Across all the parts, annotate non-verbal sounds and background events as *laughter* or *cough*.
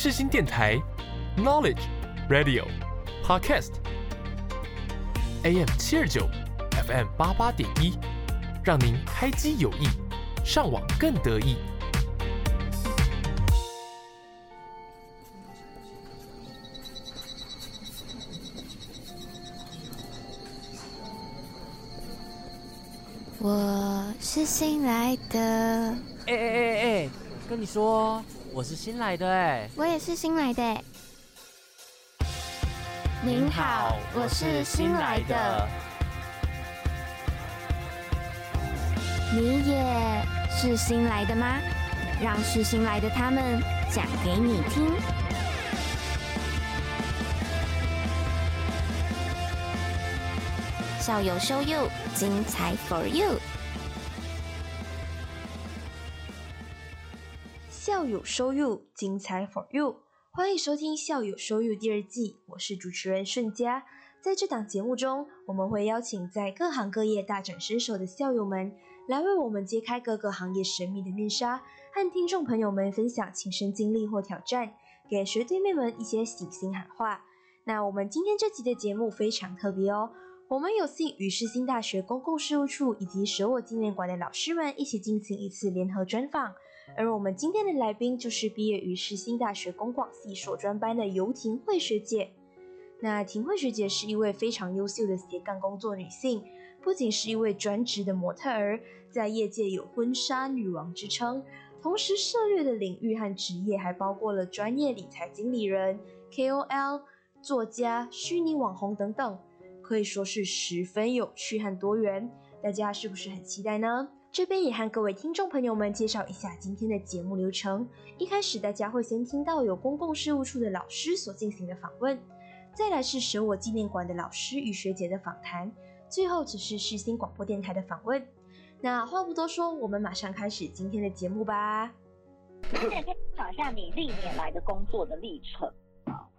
世新电台，Knowledge Radio Podcast AM 七二九，FM 八八点一，让您开机有益，上网更得意。我是新来的，哎哎哎哎，跟你说，我是新来的哎。我也是新来的。您好，我是新来的。你也是新来的吗？让是新来的他们讲给你听。校友 show you，精彩 for you。校友收入精彩 for you。欢迎收听《校友收入》第二季，我是主持人顺佳。在这档节目中，我们会邀请在各行各业大展身手的校友们，来为我们揭开各个行业神秘的面纱，和听众朋友们分享亲身经历或挑战，给学弟妹们一些喜心喊话。那我们今天这集的节目非常特别哦。我们有幸与世新大学公共事务处以及舍我纪念馆的老师们一起进行一次联合专访，而我们今天的来宾就是毕业于世新大学公广系硕专班的游婷慧学姐。那婷慧学姐是一位非常优秀的斜杠工作女性，不仅是一位专职的模特儿，在业界有婚纱女王之称，同时涉猎的领域和职业还包括了专业理财经理人、KOL、作家、虚拟网红等等。可以说是十分有趣和多元，大家是不是很期待呢？这边也和各位听众朋友们介绍一下今天的节目流程。一开始大家会先听到有公共事务处的老师所进行的访问，再来是舍我纪念馆的老师与学姐的访谈，最后只是世新广播电台的访问。那话不多说，我们马上开始今天的节目吧。现在可以讲一下你历年来的工作的历程。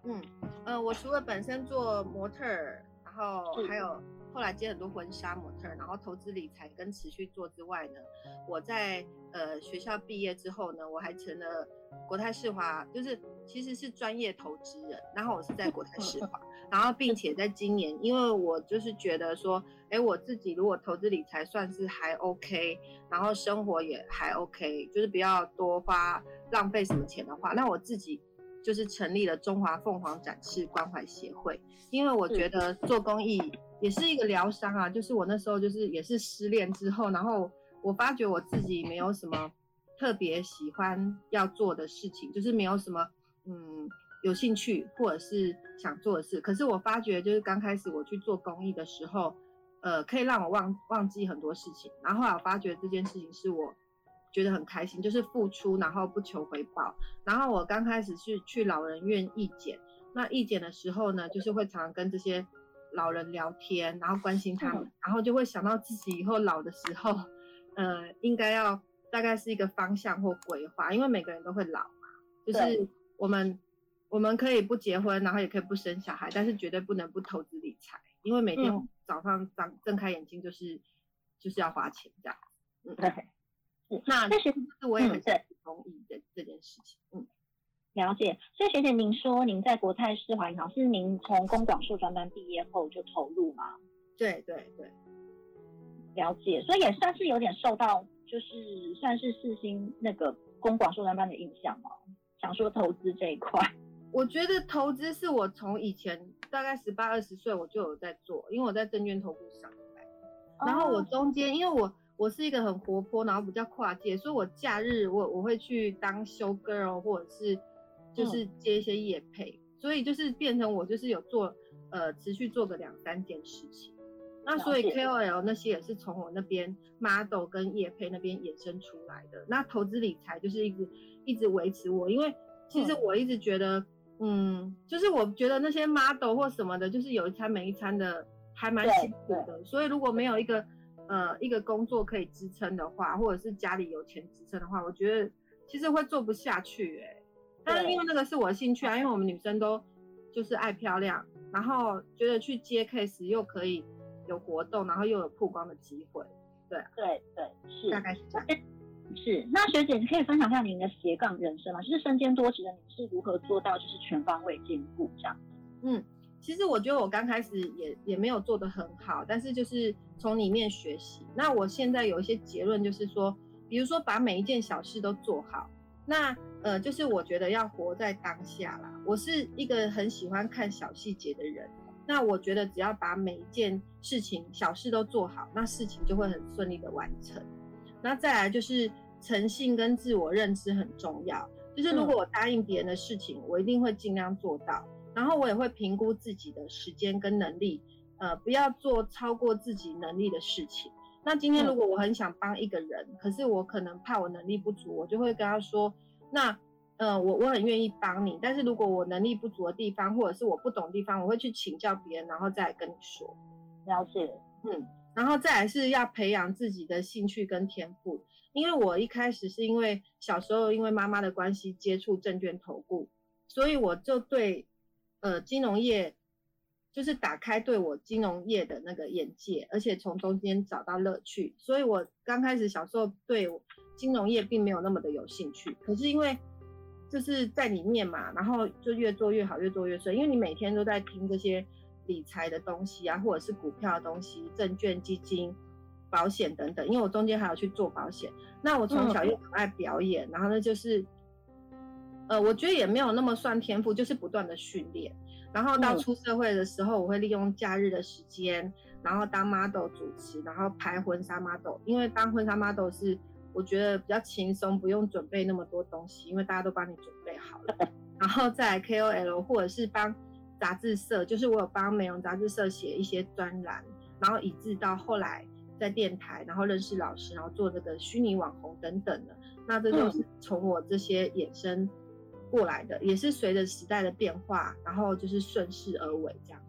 嗯，呃，我除了本身做模特儿。然后还有后来接很多婚纱模特，然后投资理财跟持续做之外呢，我在呃学校毕业之后呢，我还成了国泰世华，就是其实是专业投资人。然后我是在国泰世华，*laughs* 然后并且在今年，因为我就是觉得说，哎，我自己如果投资理财算是还 OK，然后生活也还 OK，就是不要多花浪费什么钱的话，那我自己。就是成立了中华凤凰展翅关怀协会，因为我觉得做公益也是一个疗伤啊。就是我那时候就是也是失恋之后，然后我发觉我自己没有什么特别喜欢要做的事情，就是没有什么嗯有兴趣或者是想做的事。可是我发觉就是刚开始我去做公益的时候，呃，可以让我忘忘记很多事情。然后后来我发觉这件事情是我。觉得很开心，就是付出，然后不求回报。然后我刚开始是去老人院义检，那义检的时候呢，就是会常常跟这些老人聊天，然后关心他们，然后就会想到自己以后老的时候，呃，应该要大概是一个方向或规划，因为每个人都会老嘛。就是我们我们可以不结婚，然后也可以不生小孩，但是绝对不能不投资理财，因为每天早上张睁开眼睛就是就是要花钱这样。嗯，对。那但是，我也很同意的这件事情。嗯，了解。所以学姐，您说您在国泰世华银行是您从公广硕专班毕业后就投入吗？对对对，了解。所以也算是有点受到，就是算是四星那个公广硕专班的影响吗？想说投资这一块，我觉得投资是我从以前大概十八二十岁我就有在做，因为我在证券投顾上班，然后我中间因为我。我是一个很活泼，然后比较跨界，所以我假日我我会去当 show girl，或者是就是接一些业配，所以就是变成我就是有做呃持续做个两三件事情。那所以 KOL 那些也是从我那边 model 跟夜配那边衍生出来的。那投资理财就是一直一直维持我，因为其实我一直觉得，嗯，就是我觉得那些 model 或什么的，就是有一餐没一餐的，还蛮辛苦的。所以如果没有一个呃，一个工作可以支撑的话，或者是家里有钱支撑的话，我觉得其实会做不下去哎。但是因为那个是我的兴趣啊，因为我们女生都就是爱漂亮，然后觉得去接 case 又可以有活动，然后又有曝光的机会，对对对，是大概是这样。*laughs* 是，那学姐，你可以分享一下您的斜杠人生吗？就是身兼多职的你是如何做到就是全方位兼顾这样？嗯，其实我觉得我刚开始也也没有做得很好，但是就是从里面学习。那我现在有一些结论，就是说，比如说把每一件小事都做好。那呃，就是我觉得要活在当下啦。我是一个很喜欢看小细节的人。那我觉得只要把每一件事情小事都做好，那事情就会很顺利的完成。那再来就是诚信跟自我认知很重要。就是如果我答应别人的事情，我一定会尽量做到。然后我也会评估自己的时间跟能力，呃，不要做超过自己能力的事情。那今天如果我很想帮一个人，可是我可能怕我能力不足，我就会跟他说，那。呃，我我很愿意帮你，但是如果我能力不足的地方，或者是我不懂的地方，我会去请教别人，然后再来跟你说。了解，嗯，然后再来是要培养自己的兴趣跟天赋，因为我一开始是因为小时候因为妈妈的关系接触证券投顾，所以我就对呃金融业就是打开对我金融业的那个眼界，而且从中间找到乐趣，所以我刚开始小时候对金融业并没有那么的有兴趣，可是因为就是在里面嘛，然后就越做越好，越做越顺。因为你每天都在听这些理财的东西啊，或者是股票的东西、证券、基金、保险等等。因为我中间还要去做保险，那我从小又很爱表演，然后呢就是，呃，我觉得也没有那么算天赋，就是不断的训练。然后到出社会的时候，我会利用假日的时间，然后当 model 主持，然后拍婚纱 model。因为当婚纱 model 是。我觉得比较轻松，不用准备那么多东西，因为大家都帮你准备好了。*laughs* 然后再 KOL 或者是帮杂志社，就是我有帮美容杂志社写一些专栏，然后以至到后来在电台，然后认识老师，然后做这个虚拟网红等等的。那这就是从我这些衍生过来的，也是随着时代的变化，然后就是顺势而为这样。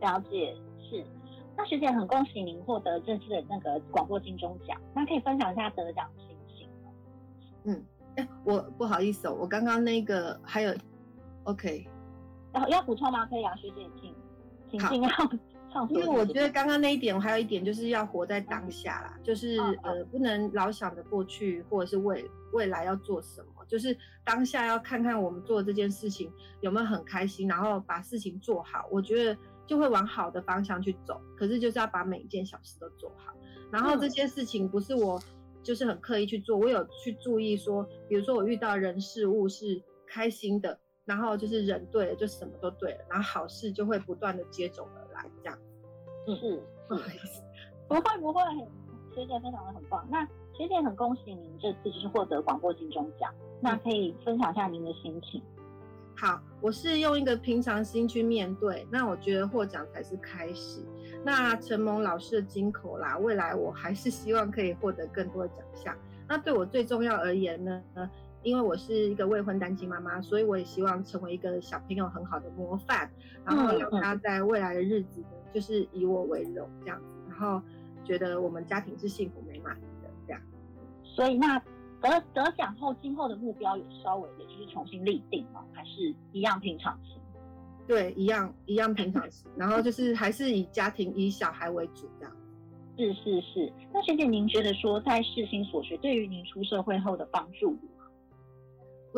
了解，是。那学姐很恭喜您获得这次的那个广播金钟奖，那可以分享一下得奖心情吗？嗯，哎，我不好意思哦，我刚刚那个还有，OK，然后要补充吗？可以啊，学姐请，请尽量因为我觉得刚刚那一点，我还有一点就是要活在当下啦，就是呃，不能老想着过去或者是未未来要做什么，就是当下要看看我们做这件事情有没有很开心，然后把事情做好。我觉得。就会往好的方向去走，可是就是要把每一件小事都做好。然后这些事情不是我就是很刻意去做，我有去注意说，比如说我遇到人事物是开心的，然后就是人对了，就什么都对了，然后好事就会不断的接踵而来，这样。是，不好意思，不会不会，学姐分享的很棒。那学姐很恭喜您这次就是获得广播金钟奖，那可以分享一下您的心情。好，我是用一个平常心去面对，那我觉得获奖才是开始。那承蒙老师的金口啦，未来我还是希望可以获得更多的奖项。那对我最重要而言呢，因为我是一个未婚单亲妈妈，所以我也希望成为一个小朋友很好的模范，然后让他在未来的日子呢，就是以我为荣这样子，然后觉得我们家庭是幸福美满的这样。所以那。得得奖后，今后的目标有稍微的就是重新立定吗？还是一样平常心？对，一样一样平常心。然后就是还是以家庭、以小孩为主这样。是是是。那学姐，您觉得说在世新所学对于您出社会后的帮助？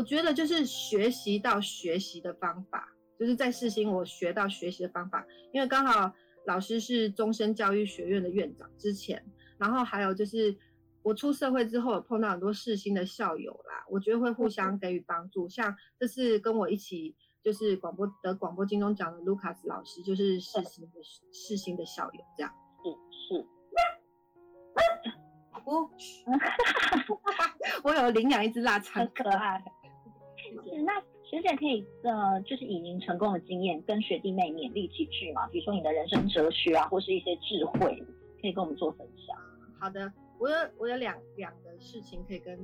我觉得就是学习到学习的方法，就是在世新我学到学习的方法，因为刚好老师是终身教育学院的院长之前，然后还有就是。我出社会之后，有碰到很多世新的校友啦，我觉得会互相给予帮助。像这次跟我一起就是广播得广播金钟奖的卢卡斯老师，就是世新的世新的校友，这样。是是。哦，*laughs* 我有领养一只腊肠，可爱。是那学姐可以呃，就是以您成功的经验跟学弟妹勉励几句嘛？比如说你的人生哲学啊，或是一些智慧，可以跟我们做分享。好的。我有我有两两个事情可以跟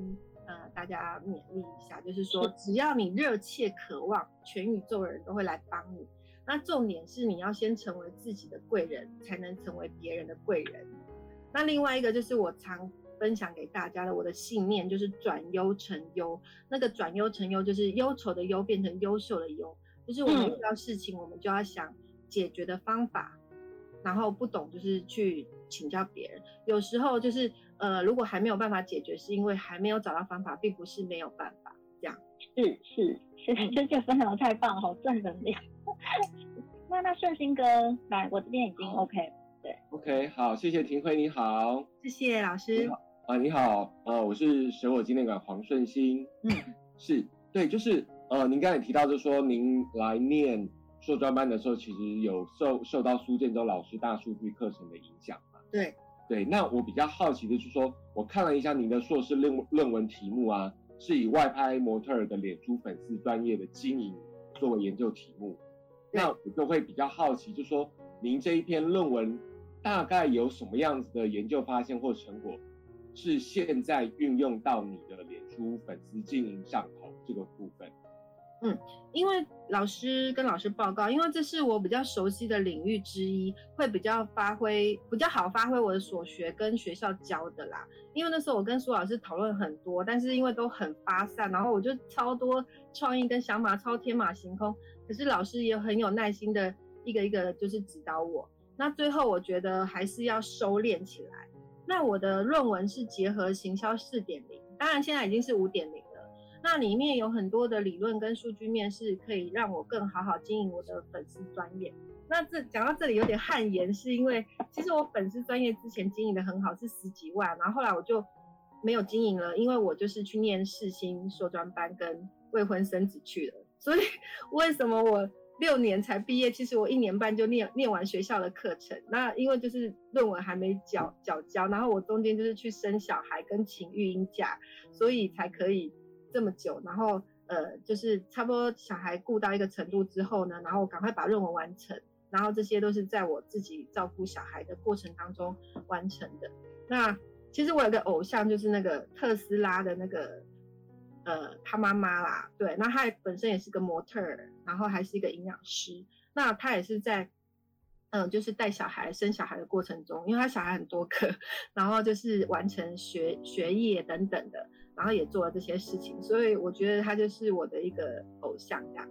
呃大家勉励一下，就是说只要你热切渴望，全宇宙的人都会来帮你。那重点是你要先成为自己的贵人，才能成为别人的贵人。那另外一个就是我常分享给大家的我的信念，就是转忧成优。那个转忧成优就是忧愁的忧变成优秀的优，就是我们遇到事情，我们就要想解决的方法。然后不懂就是去请教别人。有时候就是呃，如果还没有办法解决，是因为还没有找到方法，并不是没有办法。这样是是，谢谢这就分享的太棒了，好正能量。*laughs* 那那顺心哥来，我这边已经 OK。对，OK，好，谢谢庭辉，你好，谢谢老师。啊，你好，呃，我是神火纪念馆黄顺兴。嗯，是对，就是呃，您刚才提到，就是说您来念硕专班的时候，其实有受受到苏建州老师大数据课程的影响嘛？对，对。那我比较好奇的就是说，我看了一下您的硕士论论文题目啊，是以外拍模特儿的脸书粉丝专业的经营作为研究题目。那我就会比较好奇，就是说您这一篇论文大概有什么样子的研究发现或成果？是现在运用到你的脸书粉丝经营上头这个部分。嗯，因为老师跟老师报告，因为这是我比较熟悉的领域之一，会比较发挥比较好发挥我的所学跟学校教的啦。因为那时候我跟苏老师讨论很多，但是因为都很发散，然后我就超多创意跟想法，超天马行空。可是老师也很有耐心的一个一个就是指导我。那最后我觉得还是要收敛起来。那我的论文是结合行销四点零，当然现在已经是五点零了。那里面有很多的理论跟数据面是可以让我更好好经营我的粉丝专业。那这讲到这里有点汗颜，是因为其实我粉丝专业之前经营的很好，是十几万，然后后来我就没有经营了，因为我就是去念世新硕专班跟未婚生子去了。所以 *laughs* 为什么我？六年才毕业，其实我一年半就念念完学校的课程。那因为就是论文还没缴缴交，然后我中间就是去生小孩跟请育婴假，所以才可以这么久。然后呃，就是差不多小孩顾到一个程度之后呢，然后赶快把论文完成。然后这些都是在我自己照顾小孩的过程当中完成的。那其实我有个偶像，就是那个特斯拉的那个。呃，他妈妈啦，对，那他本身也是个模特，然后还是一个营养师。那他也是在，嗯，就是带小孩、生小孩的过程中，因为他小孩很多个，然后就是完成学学业等等的，然后也做了这些事情，所以我觉得他就是我的一个偶像这样。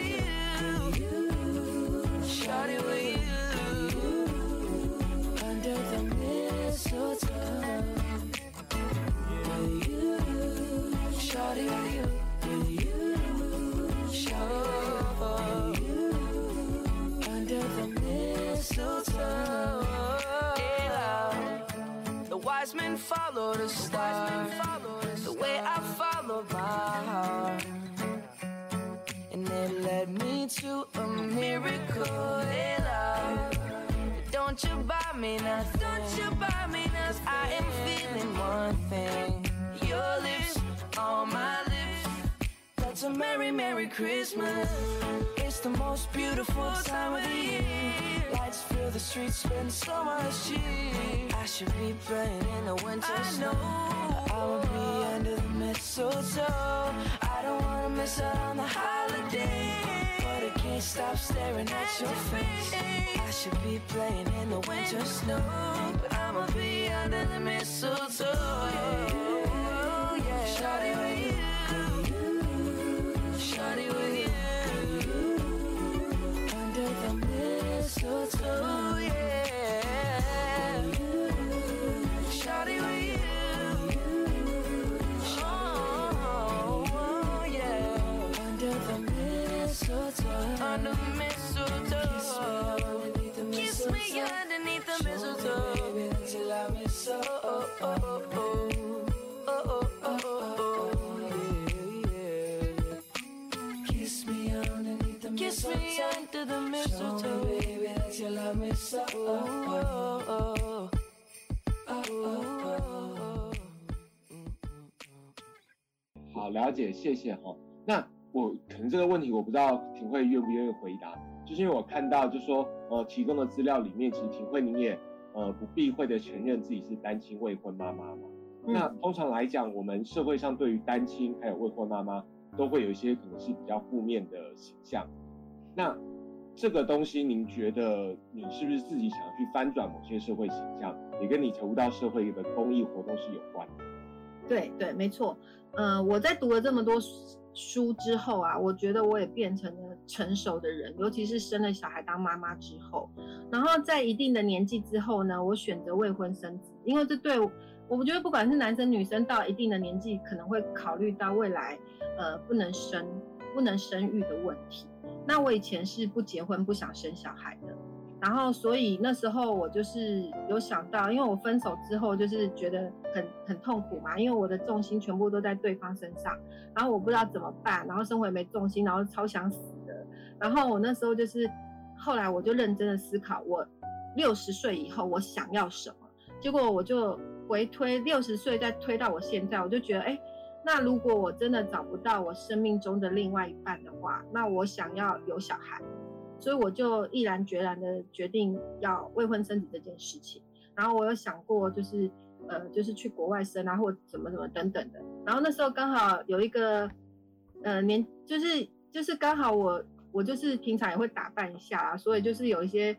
with you. Under the mistletoe. With you, shawty with you, the the wise men the star, the way I follow my heart to a miracle. Hey, love, don't you buy me nothing? Don't you buy me nothing? I am feeling one thing. Your lips on my lips. That's a merry, merry Christmas. It's the most beautiful time of the year. Lights fill the streets, spend so much cheer. I should be playing in the winter snow. Know. I'll be under the mistletoe. I don't wanna miss out on the holiday. Can't stop staring at your face. I should be playing in the winter snow. But I'ma be under the mistletoe. 好，了解，谢谢哈。那我可能这个问题我不知道婷慧愿不愿意回答，就是因为我看到就说呃提供的资料里面，其实婷慧你也呃不避讳的承认自己是单亲未婚妈妈嘛。嗯那通常来讲，我们社会上对于单亲还有未婚妈妈都会有一些可能是比较负面的形象。那这个东西，您觉得你是不是自己想要去翻转某些社会形象，也跟你投入到社会的公益活动是有关的？对对，没错。呃，我在读了这么多书之后啊，我觉得我也变成了成熟的人，尤其是生了小孩当妈妈之后。然后在一定的年纪之后呢，我选择未婚生子，因为这对我，我觉得不管是男生女生，到一定的年纪，可能会考虑到未来，呃，不能生不能生育的问题。那我以前是不结婚不想生小孩的，然后所以那时候我就是有想到，因为我分手之后就是觉得很很痛苦嘛，因为我的重心全部都在对方身上，然后我不知道怎么办，然后生活也没重心，然后超想死的。然后我那时候就是，后来我就认真的思考，我六十岁以后我想要什么，结果我就回推六十岁再推到我现在，我就觉得，哎，那如果我真的找不到我生命中的另外一半的话，那我想要有小孩。所以我就毅然决然的决定要未婚生子这件事情。然后我有想过，就是呃，就是去国外生啊，或怎么怎么等等的。然后那时候刚好有一个呃年，就是就是刚好我我就是平常也会打扮一下啊，所以就是有一些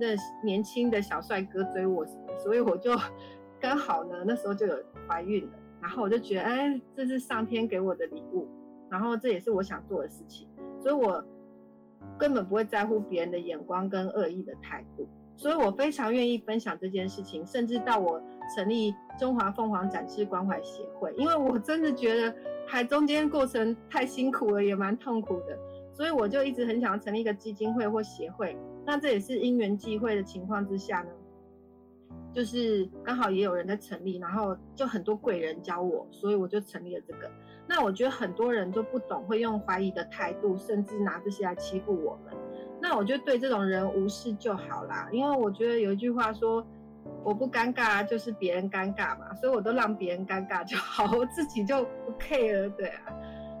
那年轻的小帅哥追我什么，所以我就 *laughs* 刚好呢那时候就有怀孕了。然后我就觉得，哎，这是上天给我的礼物，然后这也是我想做的事情，所以我根本不会在乎别人的眼光跟恶意的态度，所以我非常愿意分享这件事情，甚至到我成立中华凤凰展翅关怀协会，因为我真的觉得还中间过程太辛苦了，也蛮痛苦的，所以我就一直很想要成立一个基金会或协会。那这也是因缘际会的情况之下呢，就是刚好也有人在成立，然后就很多贵人教我，所以我就成立了这个。那我觉得很多人就不懂，会用怀疑的态度，甚至拿这些来欺负我们。那我就对这种人无视就好啦，因为我觉得有一句话说，我不尴尬就是别人尴尬嘛，所以我都让别人尴尬就好，我自己就不 care，对啊。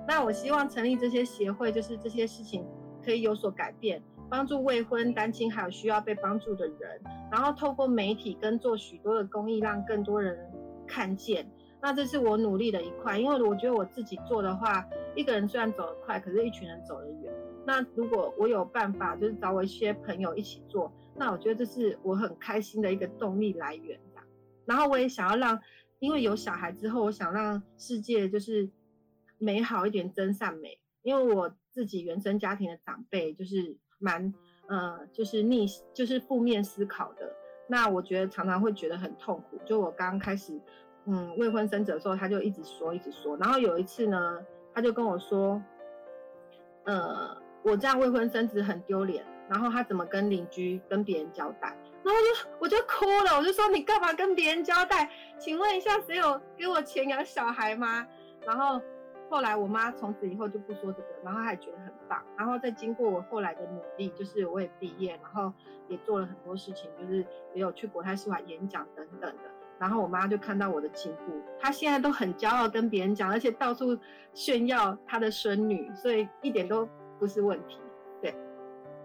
那我希望成立这些协会，就是这些事情可以有所改变，帮助未婚、单亲还有需要被帮助的人，然后透过媒体跟做许多的公益，让更多人看见。那这是我努力的一块，因为我觉得我自己做的话，一个人虽然走得快，可是一群人走得远。那如果我有办法，就是找我一些朋友一起做，那我觉得这是我很开心的一个动力来源。然后我也想要让，因为有小孩之后，我想让世界就是美好一点，真善美。因为我自己原生家庭的长辈就是蛮呃，就是逆，就是负面思考的。那我觉得常常会觉得很痛苦。就我刚开始。嗯，未婚生子的时候，他就一直说，一直说。然后有一次呢，他就跟我说，呃，我这样未婚生子很丢脸。然后他怎么跟邻居、跟别人交代？然后我就我就哭了，我就说你干嘛跟别人交代？请问一下，谁有给我钱养小孩吗？然后后来我妈从此以后就不说这个，然后她也觉得很棒。然后再经过我后来的努力，就是我也毕业，然后也做了很多事情，就是也有去国泰世华演讲等等的。然后我妈就看到我的进步，她现在都很骄傲跟别人讲，而且到处炫耀她的孙女，所以一点都不是问题。对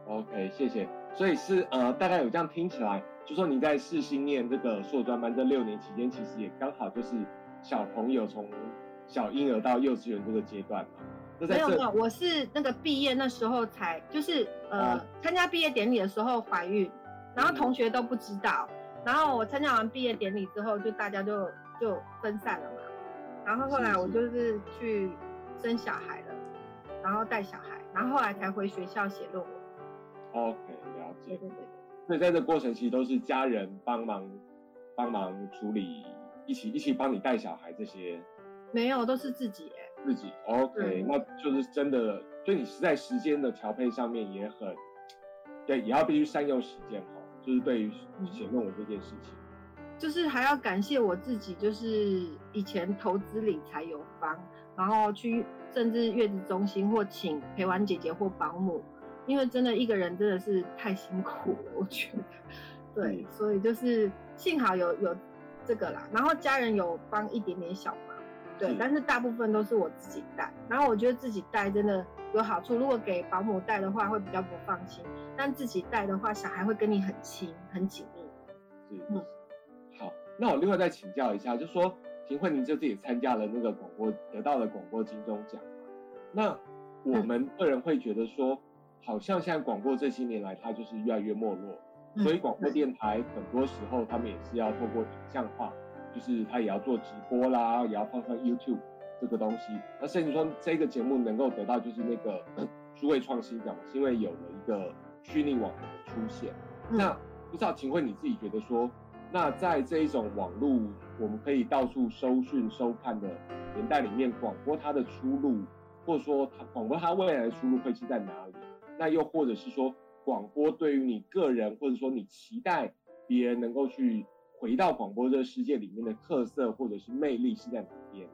，OK，谢谢。所以是呃，大概有这样听起来，就说你在世新念这个硕专班这六年期间，其实也刚好就是小朋友从小婴儿到幼稚园这个阶段嘛。没有没有，我是那个毕业那时候才，就是呃，参加毕业典礼的时候怀孕，然后同学都不知道。然后我参加完毕业典礼之后，就大家就就分散了嘛。然后后来我就是去生小孩了，然后带小孩，然后后来才回学校写论文。OK，了解。对对对。所以在这过程其实都是家人帮忙帮忙处理，一起一起帮你带小孩这些。没有，都是自己哎。自己 OK，那就是真的，所以你是在时间的调配上面也很，对，也要必须善用时间哈。就是对于写论文这件事情，就是还要感谢我自己，就是以前投资理财有方，然后去甚至月子中心或请陪玩姐姐或保姆，因为真的一个人真的是太辛苦了，我觉得，对，所以就是幸好有有这个啦，然后家人有帮一点点小忙，对，但是大部分都是我自己带，然后我觉得自己带真的有好处，如果给保姆带的话会比较不放心，但自己带的话，小孩会跟你很亲很紧密。是，嗯好，那我另外再请教一下，就说秦慧，您这次也参加了那个广播，得到了广播金钟奖？那我们个人会觉得说，好像现在广播这些年来它就是越来越没落，嗯所以广播电台很多时候他们也是要透过影像化，就是他也要做直播啦，也要放上 YouTube 这个东西。那甚至说这个节目能够得到就是那个 *clears throat* 数位创新奖，是因为有了一个虚拟网红的出现。嗯那不知道秦慧你自己觉得说，那在这一种网络我们可以到处收讯收看的年代里面，广播它的出路，或者说它广播它未来的出路会是在哪里？那又或者是说，广播对于你个人，或者说你期待别人能够去回到广播这个世界里面的特色或者是魅力是在哪边？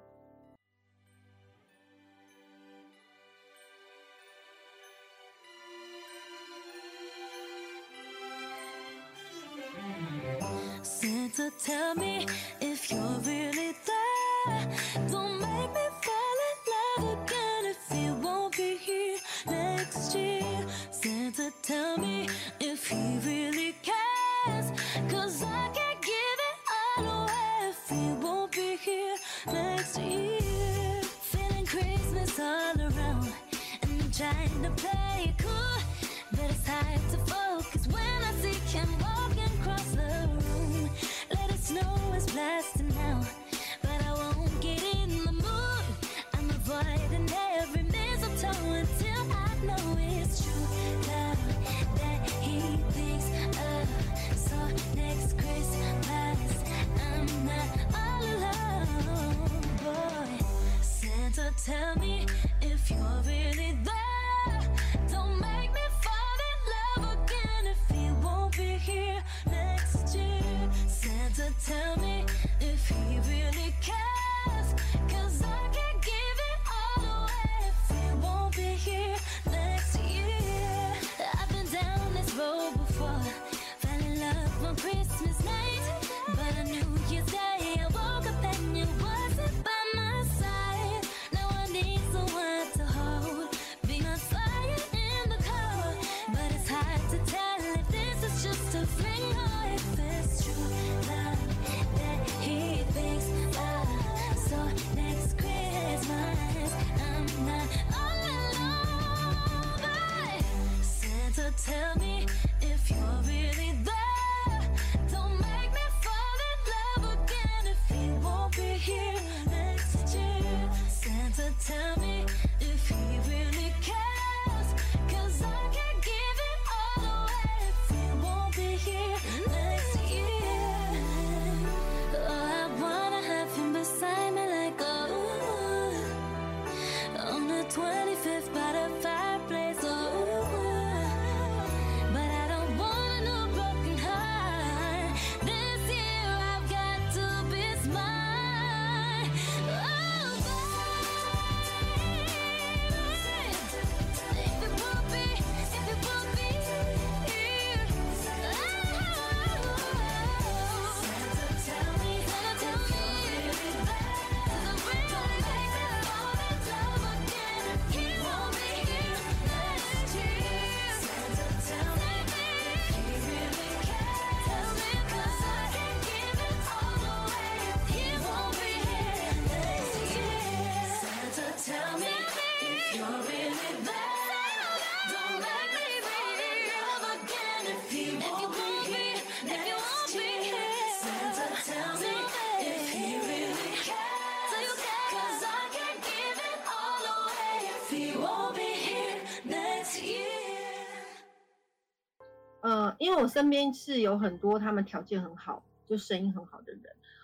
身边是有很多他们条件很好，就声音很好的人。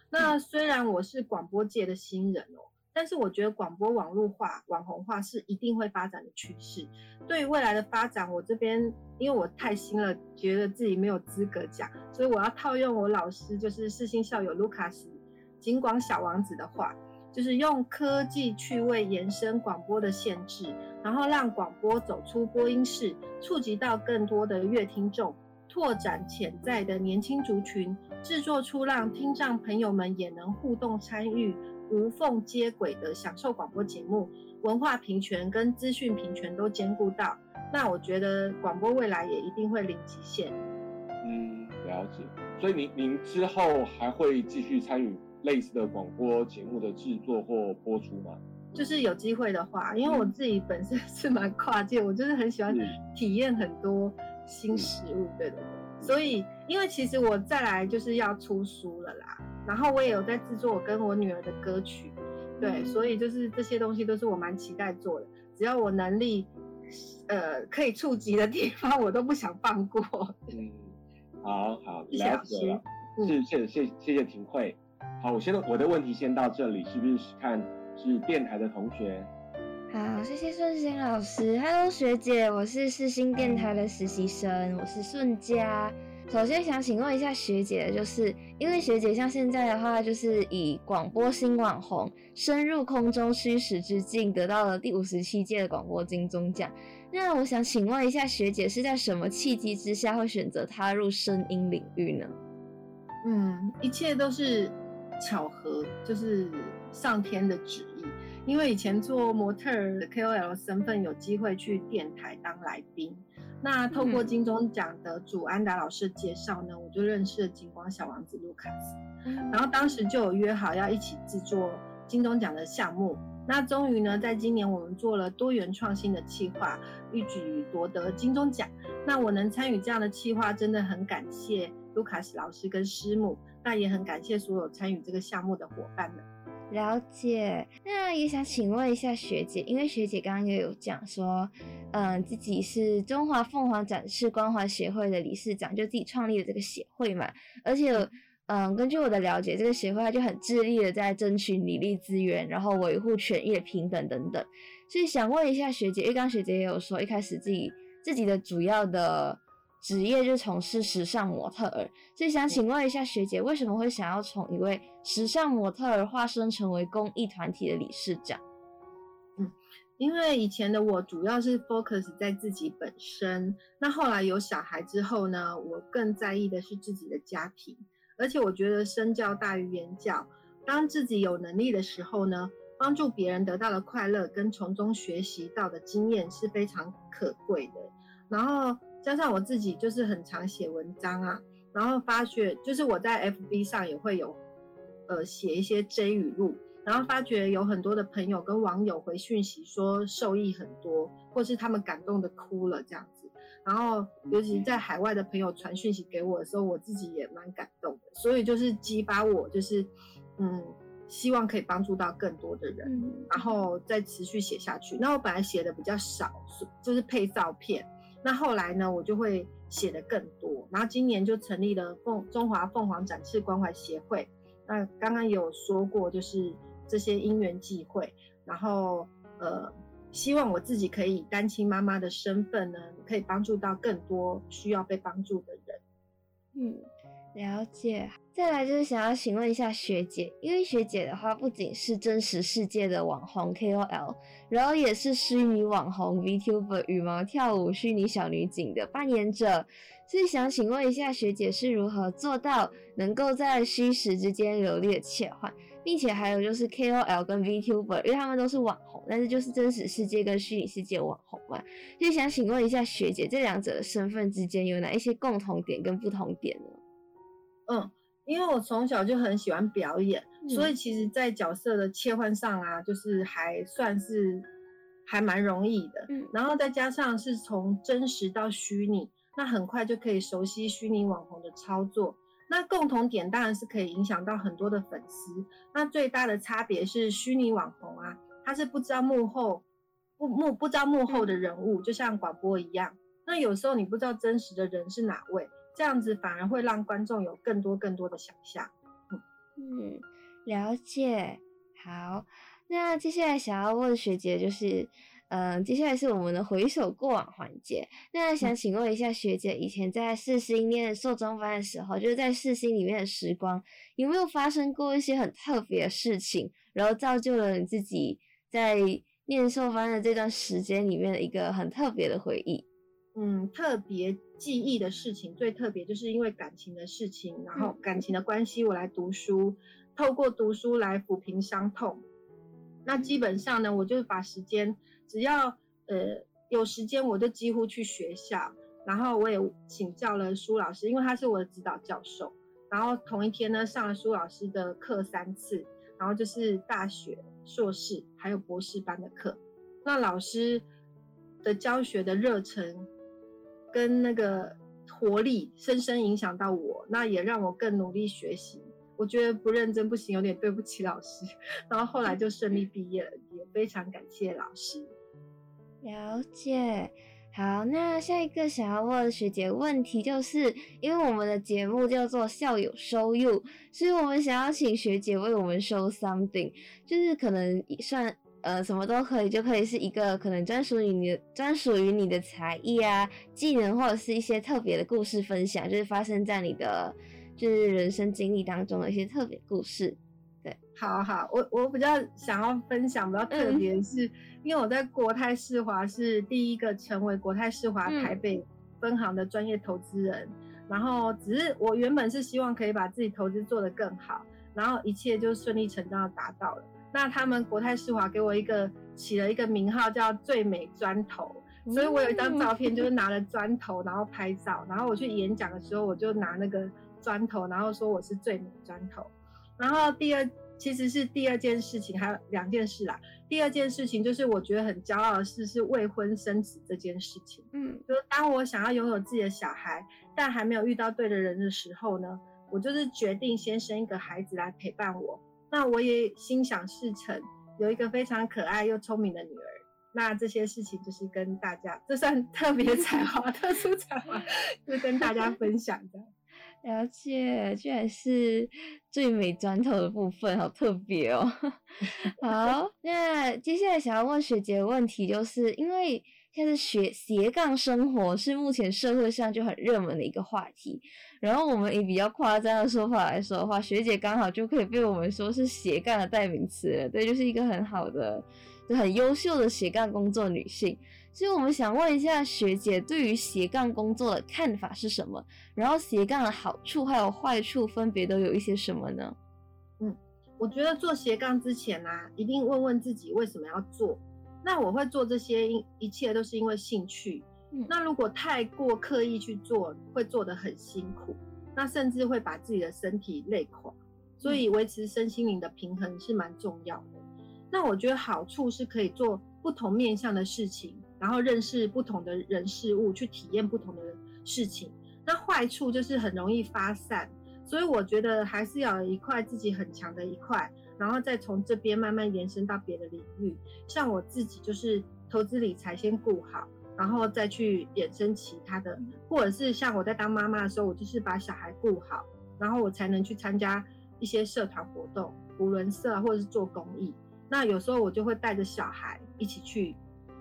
那虽然我是广播界的新人哦，但是我觉得广播网络化、网红化是一定会发展的趋势。对于未来的发展，我这边因为我太新了，觉得自己没有资格讲，所以我要套用我老师，就是世新校友卢卡斯尽管小王子的话，就是用科技趣味延伸广播的限制，然后让广播走出播音室，触及到更多的乐听众，拓展潜在的年轻族群，制作出让听障朋友们也能互动参与。无缝接轨的享受广播节目，文化平权跟资讯平权都兼顾到，那我觉得广播未来也一定会零极限。嗯，了解。所以您您之后还会继续参与类似的广播节目的制作或播出吗？就是有机会的话，因为我自己本身 *laughs* 是蛮跨界，我就是很喜欢体验很多新事物，对对对。所以，因为其实我再来就是要出书了啦。然后我也有在制作我跟我女儿的歌曲，对，所以就是这些东西都是我蛮期待做的。只要我能力，呃，可以触及的地方，我都不想放过。嗯，好好，一小时，是谢谢谢谢婷慧。好，我现在我的问题先到这里，是不是看是电台的同学？好，谢谢顺心老师。Hello，学姐，我是世新电台的实习生，我是顺佳。首先想请问一下学姐，就是因为学姐像现在的话，就是以广播新网红深入空中虚实之境，得到了第五十七届的广播金钟奖。那我想请问一下学姐，是在什么契机之下会选择踏入声音领域呢？嗯，一切都是巧合，就是上天的旨意。因为以前做模特的 KOL 身份，有机会去电台当来宾。那透过金钟奖的主安达老师介绍呢，我就认识了金光小王子卢卡斯，然后当时就有约好要一起制作金钟奖的项目。那终于呢，在今年我们做了多元创新的企划，一举夺得金钟奖。那我能参与这样的企划，真的很感谢卢卡斯老师跟师母，那也很感谢所有参与这个项目的伙伴们。了解，那也想请问一下学姐，因为学姐刚刚也有讲说，嗯，自己是中华凤凰展示关怀协会的理事长，就自己创立了这个协会嘛，而且，嗯，根据我的了解，这个协会它就很致力的在争取女力资源，然后维护权益的平等等等，所以想问一下学姐，因为刚学姐也有说，一开始自己自己的主要的。职业就从事时尚模特儿，所以想请问一下学姐，为什么会想要从一位时尚模特儿化身成为公益团体的理事长？嗯，因为以前的我主要是 focus 在自己本身，那后来有小孩之后呢，我更在意的是自己的家庭，而且我觉得身教大于言教，当自己有能力的时候呢，帮助别人得到了快乐跟从中学习到的经验是非常可贵的，然后。加上我自己就是很常写文章啊，然后发觉就是我在 FB 上也会有，呃，写一些 J 语录，然后发觉有很多的朋友跟网友回讯息说受益很多，或是他们感动的哭了这样子，然后尤其在海外的朋友传讯息给我的时候，我自己也蛮感动的，所以就是激发我就是嗯，希望可以帮助到更多的人，然后再持续写下去。那我本来写的比较少，就是配照片。那后来呢，我就会写的更多，然后今年就成立了凤中华凤凰展翅关怀协会。那刚刚有说过，就是这些因缘际会，然后呃，希望我自己可以单亲妈妈的身份呢，可以帮助到更多需要被帮助的人。嗯。了解，再来就是想要请问一下学姐，因为学姐的话不仅是真实世界的网红 KOL，然后也是虚拟网红 VTuber 羽毛跳舞虚拟小女警的扮演者，所以想请问一下学姐是如何做到能够在虚实之间流利的切换，并且还有就是 KOL 跟 VTuber，因为他们都是网红，但是就是真实世界跟虚拟世界网红嘛，就想请问一下学姐，这两者的身份之间有哪一些共同点跟不同点呢？嗯，因为我从小就很喜欢表演，所以其实，在角色的切换上啊，就是还算是还蛮容易的。嗯，然后再加上是从真实到虚拟，那很快就可以熟悉虚拟网红的操作。那共同点当然是可以影响到很多的粉丝。那最大的差别是虚拟网红啊，他是不知道幕后不幕不知道幕后的人物，就像广播一样。那有时候你不知道真实的人是哪位。这样子反而会让观众有更多更多的想象。嗯，了解。好，那接下来想要问学姐就是，嗯、接下来是我们的回首过往环节。那想请问一下学姐，以前在世新念硕中班的时候，就是在世新里面的时光，有没有发生过一些很特别的事情，然后造就了你自己在念硕班的这段时间里面的一个很特别的回忆？嗯，特别记忆的事情，最特别就是因为感情的事情，然后感情的关系，我来读书，透过读书来抚平伤痛。那基本上呢，我就把时间，只要呃有时间，我就几乎去学校，然后我也请教了苏老师，因为他是我的指导教授，然后同一天呢上了苏老师的课三次，然后就是大学、硕士还有博士班的课。那老师的教学的热忱跟那个活力，深深影响到我，那也让我更努力学习。我觉得不认真不行，有点对不起老师。然后后来就顺利毕业了，也非常感谢老师。了解。好，那下一个想要问学姐问题，就是因为我们的节目叫做校友收入所以我们想要请学姐为我们收 something，就是可能算呃什么都可以，就可以是一个可能专属于你的专属于你的才艺啊、技能，或者是一些特别的故事分享，就是发生在你的就是人生经历当中的一些特别故事。对好好，我我比较想要分享比较特别的是，因为我在国泰世华是第一个成为国泰世华嗯台北分行的专业投资人，然后只是我原本是希望可以把自己投资做得更好，然后一切就顺理成章的达到了。那他们国泰世华给我一个起了一个名号叫最美砖头，所以我有一张照片就是拿了砖头然后拍照，然后我去演讲的时候我就拿那个砖头，然后说我是最美砖头。然后第二其实是第二件事情，还有两件事啦。第二件事情就是我觉得很骄傲的事是未婚生子这件事情。嗯，就是当我想要拥有自己的小孩，但还没有遇到对的人的时候呢，我就是决定先生一个孩子来陪伴我。那我也心想事成，有一个非常可爱又聪明的女儿。那这些事情就是跟大家，这算特别 *laughs* 才华、特殊才华，就是跟大家分享的。*laughs* 了解，居然是最美砖头的部分，好特别哦。*laughs* 好，那接下来想要问学姐的问题，就是因为像是学斜杠生活是目前社会上就很热门的一个话题，然后我们以比较夸张的说法来说的话，学姐刚好就可以被我们说是斜杠的代名词，对，就是一个很好的、就很优秀的斜杠工作女性。所以我们想问一下学姐对于斜杠工作的看法是什么？然后斜杠的好处还有坏处分别都有一些什么呢？嗯我觉得做斜杠之前啊，一定问问自己为什么要做。那我会做这些，一一切都是因为兴趣。嗯那如果太过刻意去做，会做得很辛苦，那甚至会把自己的身体累垮。所以维持身心灵的平衡是蛮重要的。那我觉得好处是可以做不同面向的事情，然后认识不同的人事物，去体验不同的事情。那坏处就是很容易发散，所以我觉得还是要有一块自己很强的一块，然后再从这边慢慢延伸到别的领域。像我自己就是投资理财先顾好，然后再去衍生其他的，或者是像我在当妈妈的时候，我就是把小孩顾好，然后我才能去参加一些社团活动，扶轮社或者是做公益。那有时候我就会带着小孩一起去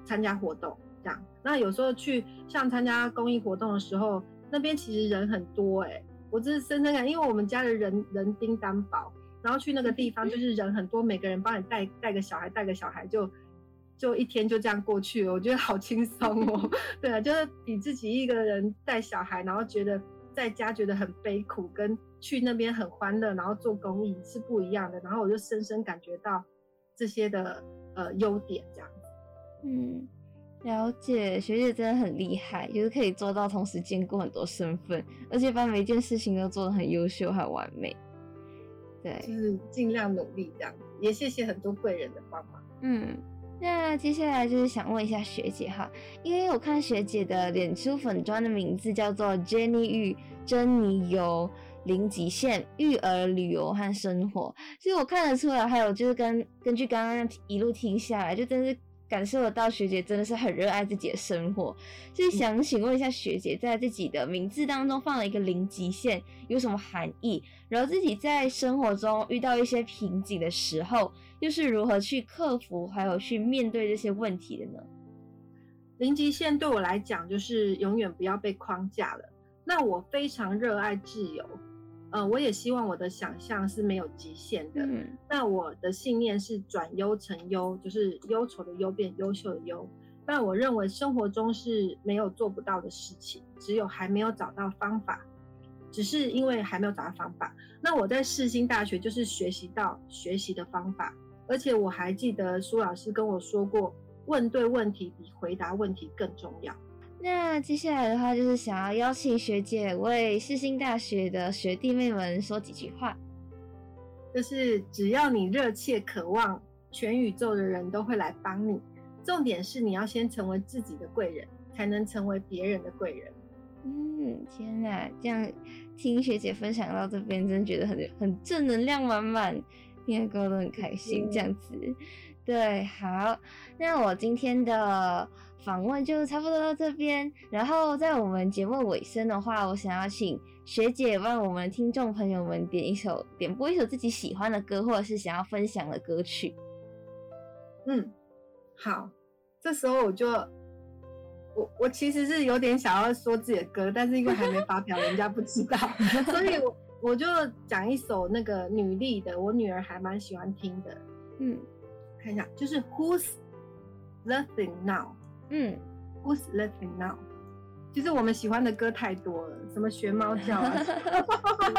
参加活动，这样。那有时候去像参加公益活动的时候，那边其实人很多哎、我真是深深感，因为我们家的人人丁单薄，然后去那个地方就是人很多，每个人帮你带带个小孩，带个小孩就就一天就这样过去了，我觉得好轻松哦。*laughs* 对啊，就是比自己一个人带小孩，然后觉得在家觉得很悲苦，跟去那边很欢乐，然后做公益是不一样的。然后我就深深感觉到这些的呃优点，这样子。嗯，了解，学姐真的很厉害，就是可以做到同时兼顾很多身份，而且把每一件事情都做得很优秀很完美。对，就是尽量努力这样，也谢谢很多贵人的帮忙。嗯，那接下来就是想问一下学姐哈，因为我看学姐的脸书粉砖的名字叫做 Jenny 玉珍妮游零极限育儿旅游和生活，所以我看得出来，还有就是跟根据刚刚一路听下来，就真是感受得到学姐真的是很热爱自己的生活。所以想请问一下学姐，在自己的名字当中放了一个零极限，有什么含义？然后自己在生活中遇到一些瓶颈的时候，又是如何去克服，还有去面对这些问题的呢？零极限对我来讲，就是永远不要被框架了。那我非常热爱自由，呃，我也希望我的想象是没有极限的。嗯那我的信念是转忧成优，就是忧愁的忧变优秀的优。但我认为生活中是没有做不到的事情，只有还没有找到方法，只是因为还没有找到方法。那我在世新大学就是学习到学习的方法，而且我还记得苏老师跟我说过，问对问题比回答问题更重要。那接下来的话，就是想要邀请学姐为世新大学的学弟妹们说几句话。就是只要你热切渴望，全宇宙的人都会来帮你。重点是你要先成为自己的贵人，才能成为别人的贵人。嗯，天哪，这样听学姐分享到这边，真的觉得很很正能量满满，听得歌都很开心，这样子。对，好，那我今天的访问就差不多到这边。然后在我们节目尾声的话，我想要请学姐帮我们听众朋友们点一首点播一首自己喜欢的歌，或者是想要分享的歌曲。嗯，好，这时候我就，我我其实是有点想要说自己的歌，但是因为还没发表，人家不知道，*laughs* 所以我我就讲一首那个女力的，我女儿还蛮喜欢听的。嗯看一下，就是 Who's Laughing Now？嗯，Who's Laughing Now？其实我们喜欢的歌太多了，什么学猫叫啊，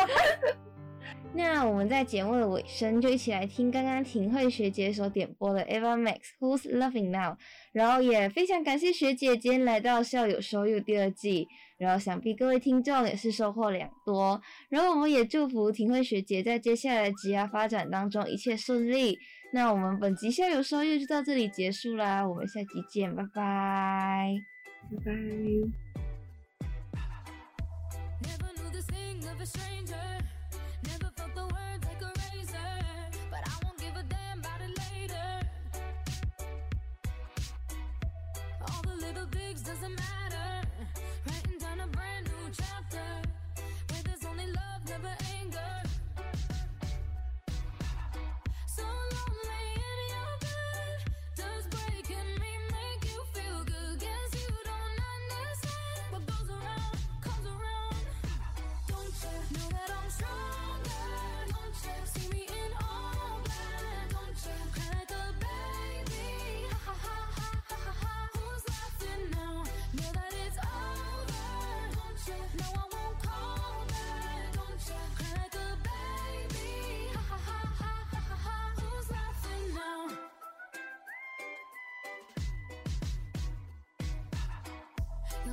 *laughs* 那我们在节目的尾声就一起来听刚刚婷慧学姐所点播的 Eva Max Who's Loving Now，然后也非常感谢学姐今天来到校友收入第二季，然后想必各位听众也是收获良多，然后我们也祝福婷慧学姐在接下来的职业发展当中一切顺利。那我们本集校友收入就到这里结束啦，我们下集见，拜拜。拜拜。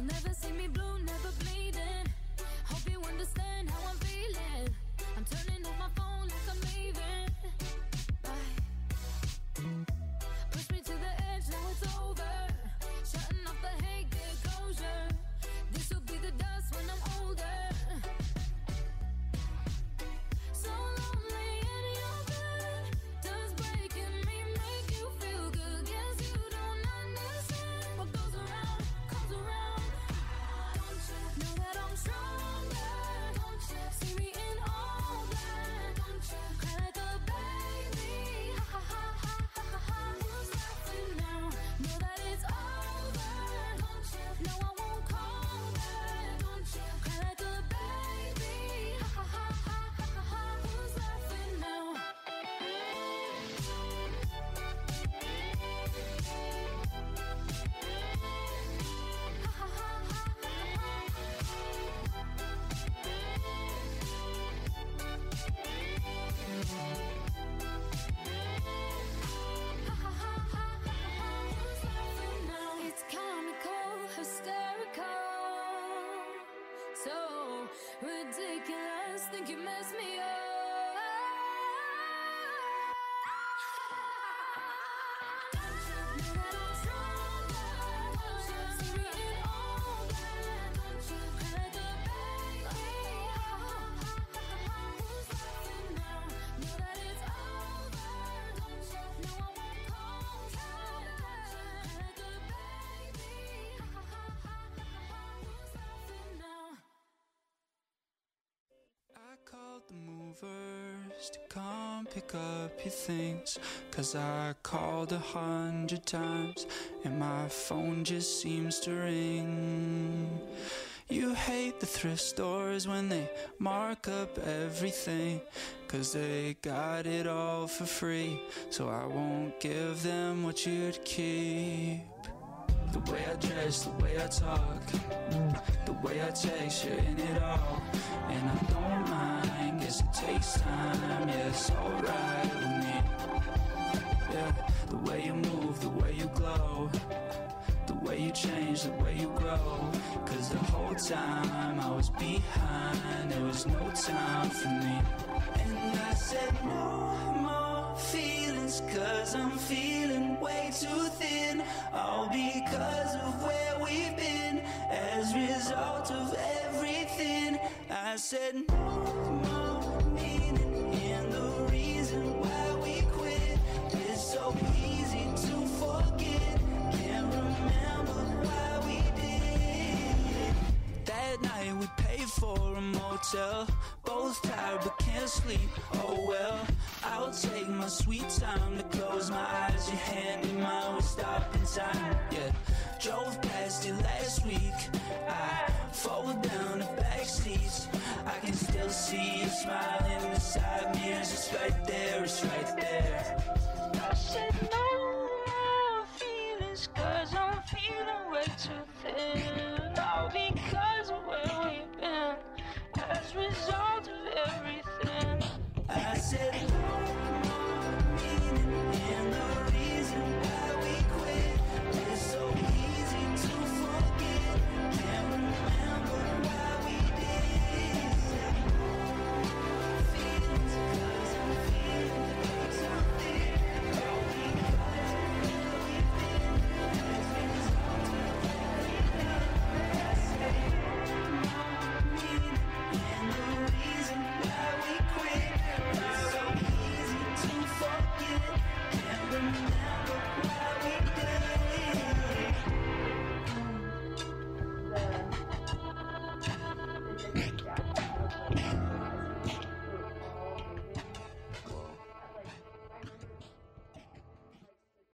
Never see me blue, never bleed. Can't pick up your things. Cause I called a hundred times and my phone just seems to ring. You hate the thrift stores when they mark up everything. Cause they got it all for free. So I won't give them what you'd keep. The way I dress, the way I talk, the way I text, you're in it all. And I don't mind, it takes time, yeah, it's alright with me. Yeah, the way you move, the way you glow, the way you change, the way you grow. Cause the whole time I was behind, there was no time for me. And I said, no more feelings, cause I'm feeling way too thin. All because of where we've been, as a result of everything. I said, no That night we pay for a motel. Both tired but can't sleep. Oh well, I'll take my sweet time to close my eyes. Your hand in mine, we stop in time. Yeah, drove past it last week. I fold down the back seats. I can still see you smiling in the side mirrors. It's right there, it's right there. I said no cause I'm feeling way too thin. All because result of everything. I said